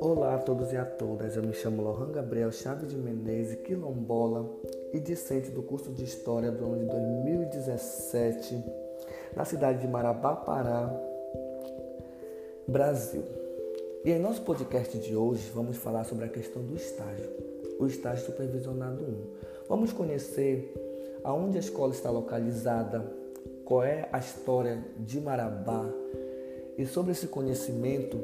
Olá a todos e a todas, eu me chamo Lohan Gabriel Chaves de Menezes, quilombola e discente do curso de História do ano de 2017, na cidade de Marabá, Pará, Brasil. E em nosso podcast de hoje vamos falar sobre a questão do estágio, o estágio supervisionado 1. Vamos conhecer aonde a escola está localizada, qual é a história de Marabá e sobre esse conhecimento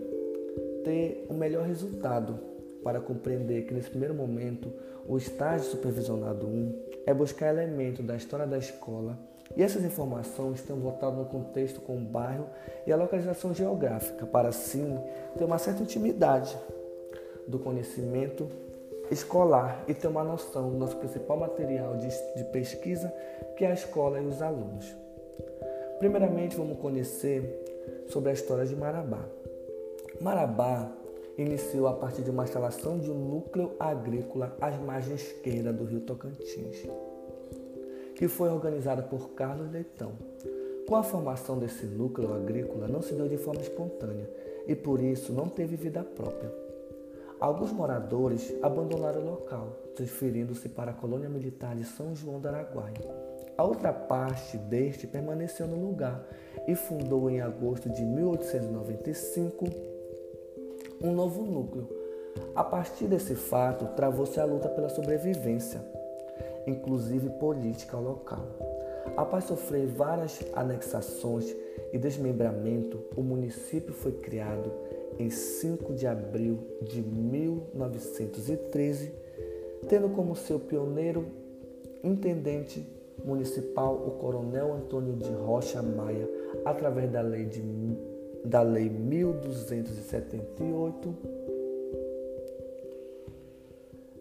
ter o um melhor resultado para compreender que nesse primeiro momento o estágio supervisionado 1 é buscar elementos da história da escola e essas informações estão voltadas no contexto com o bairro e a localização geográfica, para assim ter uma certa intimidade do conhecimento escolar e ter uma noção do nosso principal material de, de pesquisa, que é a escola e os alunos. Primeiramente, vamos conhecer sobre a história de Marabá. Marabá iniciou a partir de uma instalação de um núcleo agrícola às margens esquerda do rio Tocantins, que foi organizada por Carlos Leitão. Com a formação desse núcleo agrícola, não se deu de forma espontânea e por isso não teve vida própria. Alguns moradores abandonaram o local, transferindo-se para a colônia militar de São João do Araguaia. A outra parte deste permaneceu no lugar e fundou em agosto de 1895 um novo núcleo. A partir desse fato, travou-se a luta pela sobrevivência, inclusive política local. Após sofrer várias anexações e desmembramento, o município foi criado em 5 de abril de 1913, tendo como seu pioneiro intendente municipal o coronel Antônio de Rocha Maia, através da lei de da Lei 1278,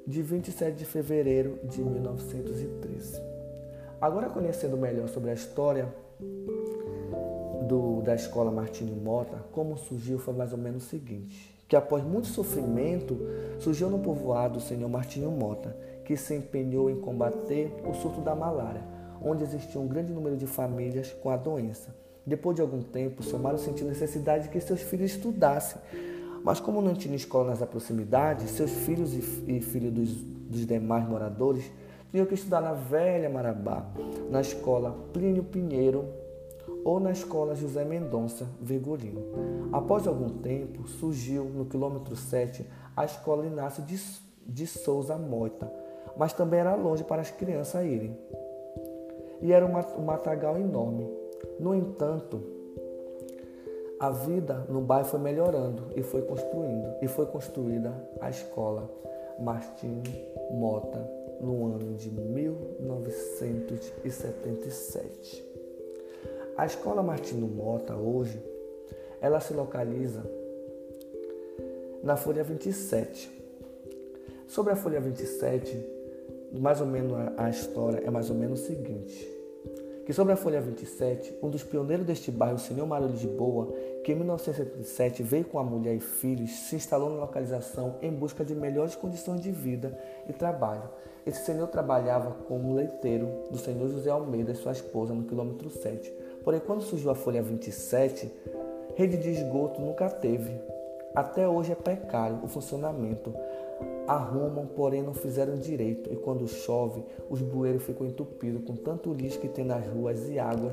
de 27 de fevereiro de 1913. Agora, conhecendo melhor sobre a história do, da escola Martinho Mota, como surgiu foi mais ou menos o seguinte: que após muito sofrimento, surgiu no povoado o senhor Martinho Mota, que se empenhou em combater o surto da malária, onde existia um grande número de famílias com a doença. Depois de algum tempo, Somaro sentiu necessidade de que seus filhos estudassem. Mas como não tinha escola nas proximidades, seus filhos e, e filhos dos, dos demais moradores tinham que estudar na velha Marabá, na escola Plínio Pinheiro ou na escola José Mendonça Virgulino. Após algum tempo, surgiu no quilômetro 7 a escola Inácio de, de Souza Moita, mas também era longe para as crianças irem. E era um matagal enorme, no entanto, a vida no bairro foi melhorando e foi construindo e foi construída a escola Martinho Mota no ano de 1977. A escola Martinho Mota hoje ela se localiza na folha 27. Sobre a folha 27, mais ou menos a história é mais ou menos o seguinte que sobre a folha 27, um dos pioneiros deste bairro, o senhor Mário Lisboa, que em 1977 veio com a mulher e filhos, se instalou na localização em busca de melhores condições de vida e trabalho. Esse senhor trabalhava como leiteiro do senhor José Almeida e sua esposa no quilômetro 7. Porém, quando surgiu a folha 27, rede de esgoto nunca teve. Até hoje é precário o funcionamento, arrumam, porém não fizeram direito, e quando chove, os bueiros ficam entupidos com tanto lixo que tem nas ruas e águas